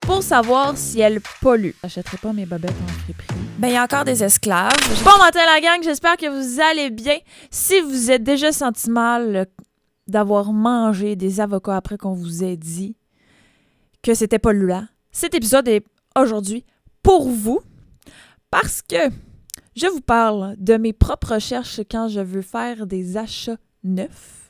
Pour savoir si elle pollue. J'achèterai pas mes bobettes en friperie. Ben, il y a encore des esclaves. Bon matin, la gang. J'espère que vous allez bien. Si vous êtes déjà senti mal euh, d'avoir mangé des avocats après qu'on vous ait dit que c'était pas là, cet épisode est aujourd'hui pour vous parce que je vous parle de mes propres recherches quand je veux faire des achats neufs.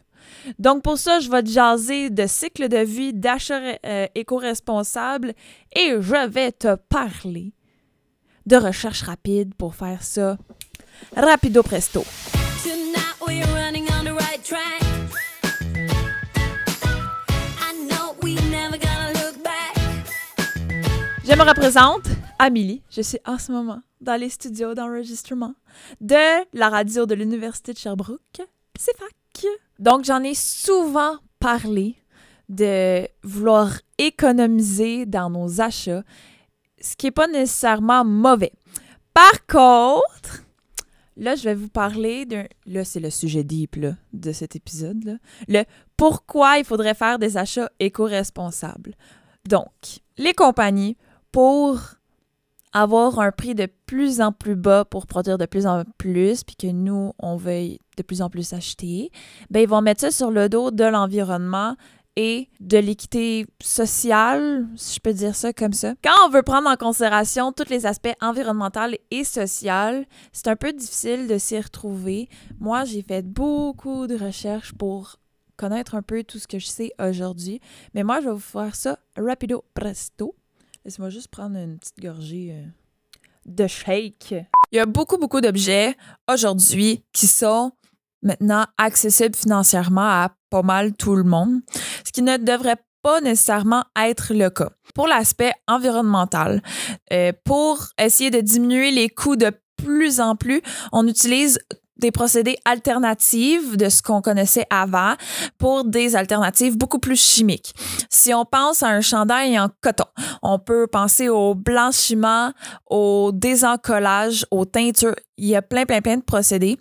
Donc pour ça, je vais te jaser de cycle de vie, d'achat euh, éco-responsable et je vais te parler de recherche rapide pour faire ça rapido presto. Je me représente Amélie. Je suis en ce moment dans les studios d'enregistrement de la radio de l'Université de Sherbrooke, CFAC. Donc, j'en ai souvent parlé de vouloir économiser dans nos achats, ce qui n'est pas nécessairement mauvais. Par contre, là, je vais vous parler d'un... Là, c'est le sujet deep là, de cet épisode. Là. Le pourquoi il faudrait faire des achats éco-responsables. Donc, les compagnies, pour avoir un prix de plus en plus bas pour produire de plus en plus, puis que nous, on veuille de plus en plus acheter, ben ils vont mettre ça sur le dos de l'environnement et de l'équité sociale, si je peux dire ça comme ça. Quand on veut prendre en considération tous les aspects environnementaux et sociaux, c'est un peu difficile de s'y retrouver. Moi, j'ai fait beaucoup de recherches pour connaître un peu tout ce que je sais aujourd'hui, mais moi, je vais vous faire ça rapido presto. Laisse-moi juste prendre une petite gorgée euh, de shake. Il y a beaucoup, beaucoup d'objets aujourd'hui qui sont maintenant accessibles financièrement à pas mal tout le monde, ce qui ne devrait pas nécessairement être le cas. Pour l'aspect environnemental, euh, pour essayer de diminuer les coûts de plus en plus, on utilise des procédés alternatifs de ce qu'on connaissait avant pour des alternatives beaucoup plus chimiques. Si on pense à un chandail en coton, on peut penser au blanchiment, au désencollage, aux teintures. Il y a plein, plein, plein de procédés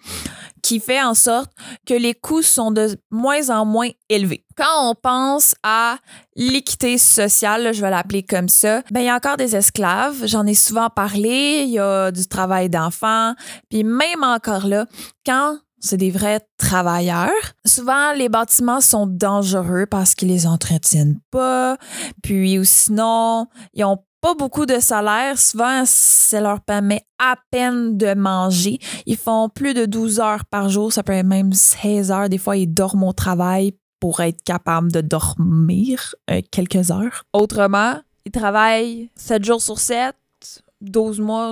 qui fait en sorte que les coûts sont de moins en moins élevés. Quand on pense à l'équité sociale, je vais l'appeler comme ça, ben il y a encore des esclaves, j'en ai souvent parlé, il y a du travail d'enfants, puis même encore là, quand c'est des vrais travailleurs. Souvent, les bâtiments sont dangereux parce qu'ils les entretiennent pas. Puis, ou sinon, ils ont pas beaucoup de salaire. Souvent, ça leur permet à peine de manger. Ils font plus de 12 heures par jour. Ça peut être même 16 heures. Des fois, ils dorment au travail pour être capables de dormir euh, quelques heures. Autrement, ils travaillent 7 jours sur 7, 12 mois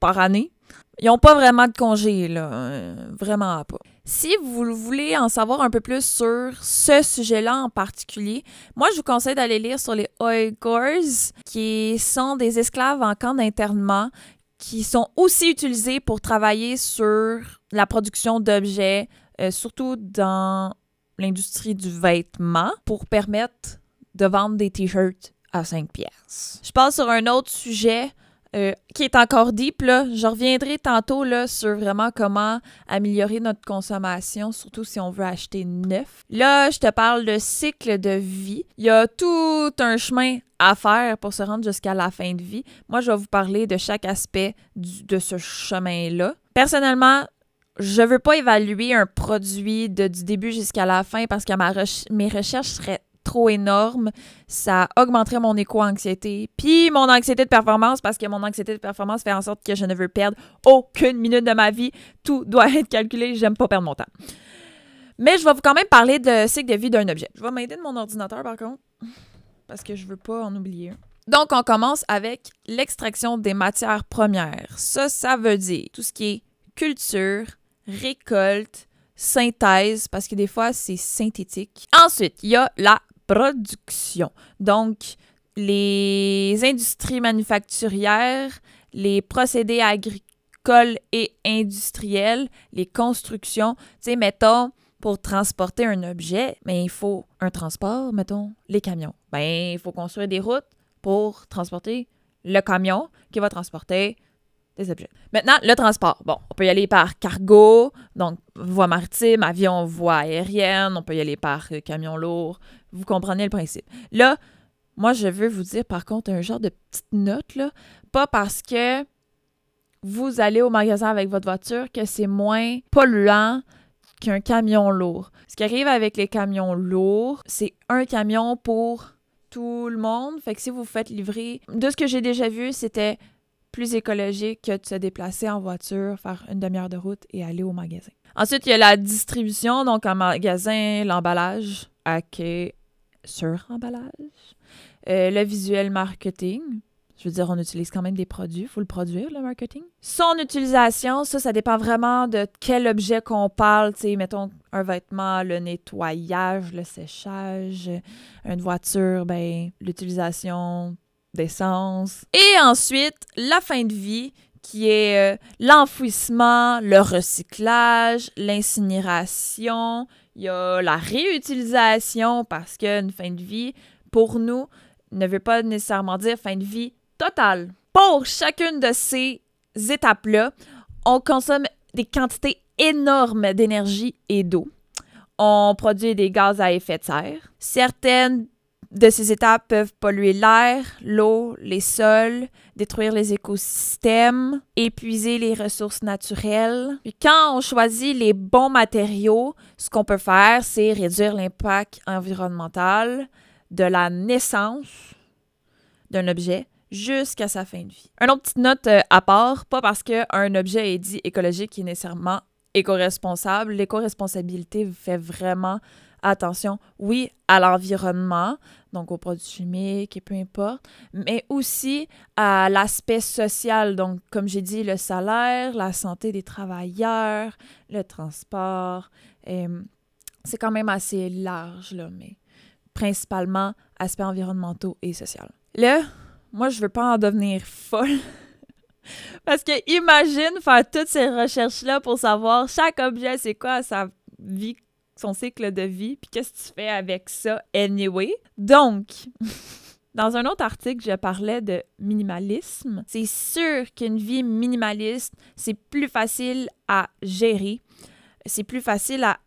par année. Ils n'ont pas vraiment de congé, là. Euh, vraiment pas. Si vous voulez en savoir un peu plus sur ce sujet-là en particulier, moi, je vous conseille d'aller lire sur les Uyghurs, qui sont des esclaves en camp d'internement, qui sont aussi utilisés pour travailler sur la production d'objets, euh, surtout dans l'industrie du vêtement, pour permettre de vendre des t-shirts à 5 pièces. Je passe sur un autre sujet euh, qui est encore deep. Là. Je reviendrai tantôt là, sur vraiment comment améliorer notre consommation, surtout si on veut acheter neuf. Là, je te parle de cycle de vie. Il y a tout un chemin à faire pour se rendre jusqu'à la fin de vie. Moi, je vais vous parler de chaque aspect de ce chemin-là. Personnellement, je veux pas évaluer un produit du début jusqu'à la fin parce que mes recherches seraient trop énormes. Ça augmenterait mon éco-anxiété. Puis mon anxiété de performance parce que mon anxiété de performance fait en sorte que je ne veux perdre aucune minute de ma vie. Tout doit être calculé. J'aime pas perdre mon temps. Mais je vais vous quand même parler de cycle de vie d'un objet. Je vais m'aider de mon ordinateur par contre parce que je veux pas en oublier. Donc, on commence avec l'extraction des matières premières. Ça, ça veut dire tout ce qui est culture, récolte, synthèse, parce que des fois, c'est synthétique. Ensuite, il y a la production. Donc, les industries manufacturières, les procédés agricoles et industriels, les constructions. Tu sais, mettons, pour transporter un objet, mais il faut un transport, mettons, les camions. Ben, il faut construire des routes pour transporter le camion qui va transporter des objets. Maintenant, le transport. Bon, on peut y aller par cargo, donc voie maritime, avion, voie aérienne. On peut y aller par euh, camion lourd, Vous comprenez le principe. Là, moi, je veux vous dire, par contre, un genre de petite note, là. Pas parce que vous allez au magasin avec votre voiture que c'est moins polluant qu'un camion lourd. Ce qui arrive avec les camions lourds, c'est un camion pour tout le monde. Fait que si vous faites livrer, de ce que j'ai déjà vu, c'était plus écologique que de se déplacer en voiture, faire une demi-heure de route et aller au magasin. Ensuite, il y a la distribution, donc en magasin, l'emballage, à quai sur emballage. Euh, le visuel marketing. Je veux dire, on utilise quand même des produits, il faut le produire, le marketing. Son utilisation, ça, ça dépend vraiment de quel objet qu'on parle. Tu sais, mettons un vêtement, le nettoyage, le séchage, une voiture, ben, l'utilisation d'essence. Et ensuite, la fin de vie, qui est euh, l'enfouissement, le recyclage, l'incinération. Il y a la réutilisation parce qu'une fin de vie, pour nous, ne veut pas nécessairement dire fin de vie totale. Pour chacune de ces étapes-là, on consomme des quantités énormes d'énergie et d'eau. On produit des gaz à effet de serre. Certaines de ces étapes peuvent polluer l'air, l'eau, les sols, détruire les écosystèmes, épuiser les ressources naturelles. Puis quand on choisit les bons matériaux, ce qu'on peut faire, c'est réduire l'impact environnemental de la naissance d'un objet jusqu'à sa fin de vie. Une autre petite note euh, à part, pas parce qu'un objet est dit écologique qu'il est nécessairement éco-responsable. L'éco-responsabilité fait vraiment attention, oui, à l'environnement, donc aux produits chimiques et peu importe, mais aussi à l'aspect social, donc comme j'ai dit, le salaire, la santé des travailleurs, le transport. euh, c'est quand même assez large, là, mais principalement aspects environnementaux et social. Là, moi, je veux pas en devenir folle. Parce que imagine faire toutes ces recherches-là pour savoir chaque objet, c'est quoi sa vie, son cycle de vie, puis qu'est-ce que tu fais avec ça anyway? Donc, dans un autre article, je parlais de minimalisme. C'est sûr qu'une vie minimaliste, c'est plus facile à gérer. C'est plus facile à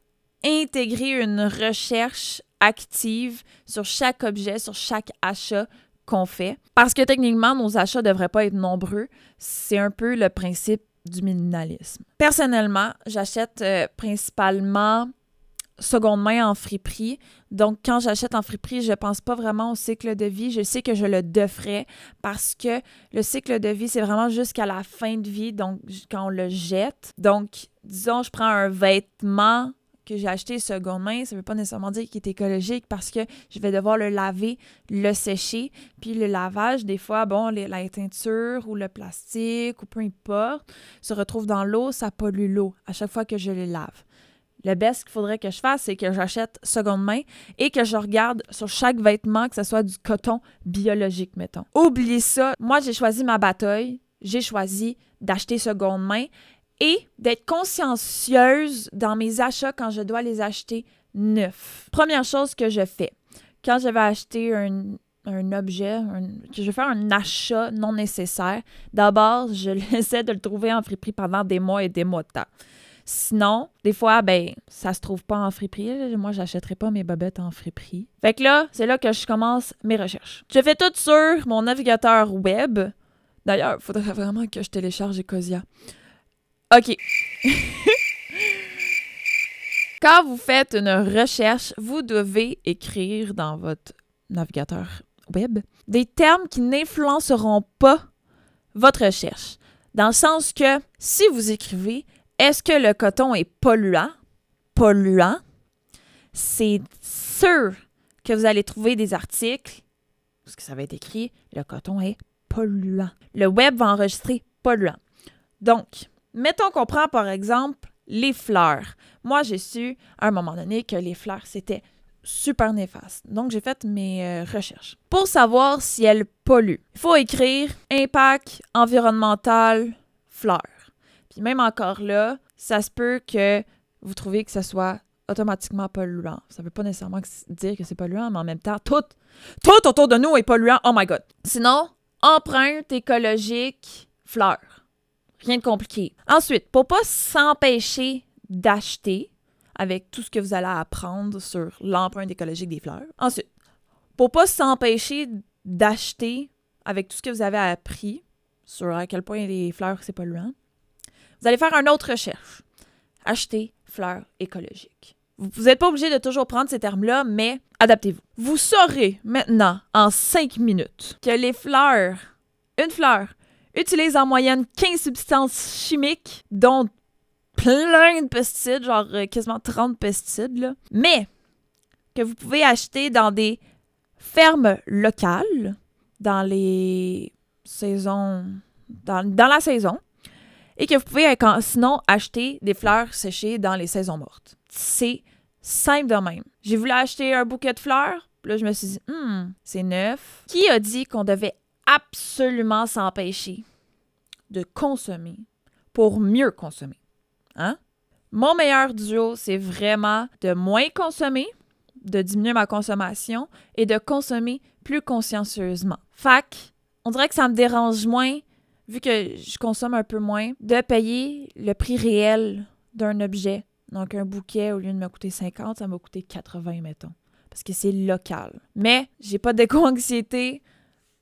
intégrer une recherche active sur chaque objet, sur chaque achat qu'on fait. Parce que techniquement, nos achats ne devraient pas être nombreux. C'est un peu le principe du minimalisme. Personnellement, j'achète euh, principalement seconde main en friperie. Donc, quand j'achète en friperie, je pense pas vraiment au cycle de vie. Je sais que je le devrais parce que le cycle de vie, c'est vraiment jusqu'à la fin de vie, donc quand on le jette. Donc, disons, je prends un vêtement que j'ai acheté seconde main, ça veut pas nécessairement dire qu'il est écologique parce que je vais devoir le laver, le sécher, puis le lavage, des fois, bon, la teinture ou le plastique ou peu importe, se retrouve dans l'eau, ça pollue l'eau à chaque fois que je le lave. Le best qu'il faudrait que je fasse, c'est que j'achète seconde main et que je regarde sur chaque vêtement que ce soit du coton biologique, mettons. Oublie ça. Moi, j'ai choisi ma bataille. J'ai choisi d'acheter seconde main et d'être consciencieuse dans mes achats quand je dois les acheter neufs. Première chose que je fais, quand je vais acheter un, objet, que je vais faire un achat non nécessaire, d'abord, je essaie de le trouver en friperie pendant des mois et des mois de temps. Sinon, des fois, ben, ça se trouve pas en friperie. Moi, j'achèterai pas mes bobettes en friperie. Fait que là, c'est là que je commence mes recherches. Je fais tout sur mon navigateur web. D'ailleurs, il faudrait vraiment que je télécharge Ecosia. OK. Quand vous faites une recherche, vous devez écrire dans votre navigateur web des termes qui n'influenceront pas votre recherche. Dans le sens que si vous écrivez est-ce que le coton est polluant? Polluant, c'est sûr que vous allez trouver des articles parce que ça va être écrit le coton est polluant. Le web va enregistrer polluant. Donc, mettons qu'on prend par exemple les fleurs. Moi, j'ai su à un moment donné que les fleurs, c'était super néfaste. Donc, j'ai fait mes euh, recherches. Pour savoir si elles polluent, il faut écrire impact environnemental fleurs. Même encore là, ça se peut que vous trouviez que ce soit automatiquement polluant. Ça veut pas nécessairement dire que c'est polluant, mais en même temps, tout, tout autour de nous est polluant. Oh my God. Sinon, empreinte écologique, fleurs. Rien de compliqué. Ensuite, pour pas s'empêcher d'acheter, avec tout ce que vous allez apprendre sur l'empreinte écologique des fleurs. Ensuite, pour pas s'empêcher d'acheter avec tout ce que vous avez appris sur à quel point les fleurs c'est polluant, vous allez faire une autre recherche. Acheter fleurs écologiques. Vous n'êtes pas obligé de toujours prendre ces termes-là, mais adaptez-vous. Vous saurez maintenant, en 5 minutes, que les fleurs, une fleur, utilise en moyenne 15 substances chimiques, dont plein de pesticides, genre euh, quasiment 30 pesticides, mais que vous pouvez acheter dans des fermes locales, dans les saisons, dans la saison, et que vous pouvez euh, sinon acheter des fleurs séchées dans les saisons mortes. C'est simple de même. J'ai voulu acheter un bouquet de fleurs, puis là je me suis dit, Hmm, c'est neuf. Qui a dit qu'on devait absolument s'empêcher de consommer pour mieux consommer? Hein? Mon meilleur duo, c'est vraiment de moins consommer, de diminuer ma consommation et de consommer plus consciencieusement. Fac, on dirait que ça me dérange moins, vu que je consomme un peu moins, de payer le prix réel d'un objet. Donc, un bouquet, au lieu de me coûter 50, ça m'a coûté 80, mettons. Parce que c'est local. Mais j'ai pas d'éco-anxiété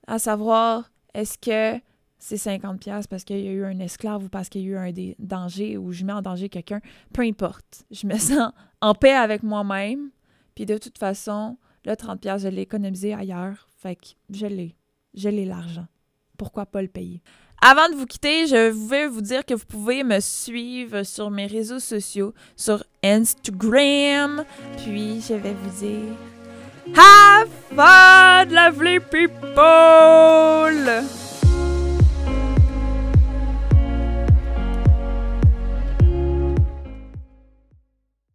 à savoir est-ce que c'est 50 pièces parce qu'il y a eu un esclave ou parce qu'il y a eu un danger ou je mets en danger quelqu'un. Peu importe. Je me sens en paix avec moi-même. Puis de toute façon, le 30 pièces, je l'ai économisé ailleurs. Fait que je l'ai. Je l'ai l'argent. Pourquoi pas le payer? Avant de vous quitter, je veux vous dire que vous pouvez me suivre sur mes réseaux sociaux, sur Instagram. Puis je vais vous dire Have fun, lovely people!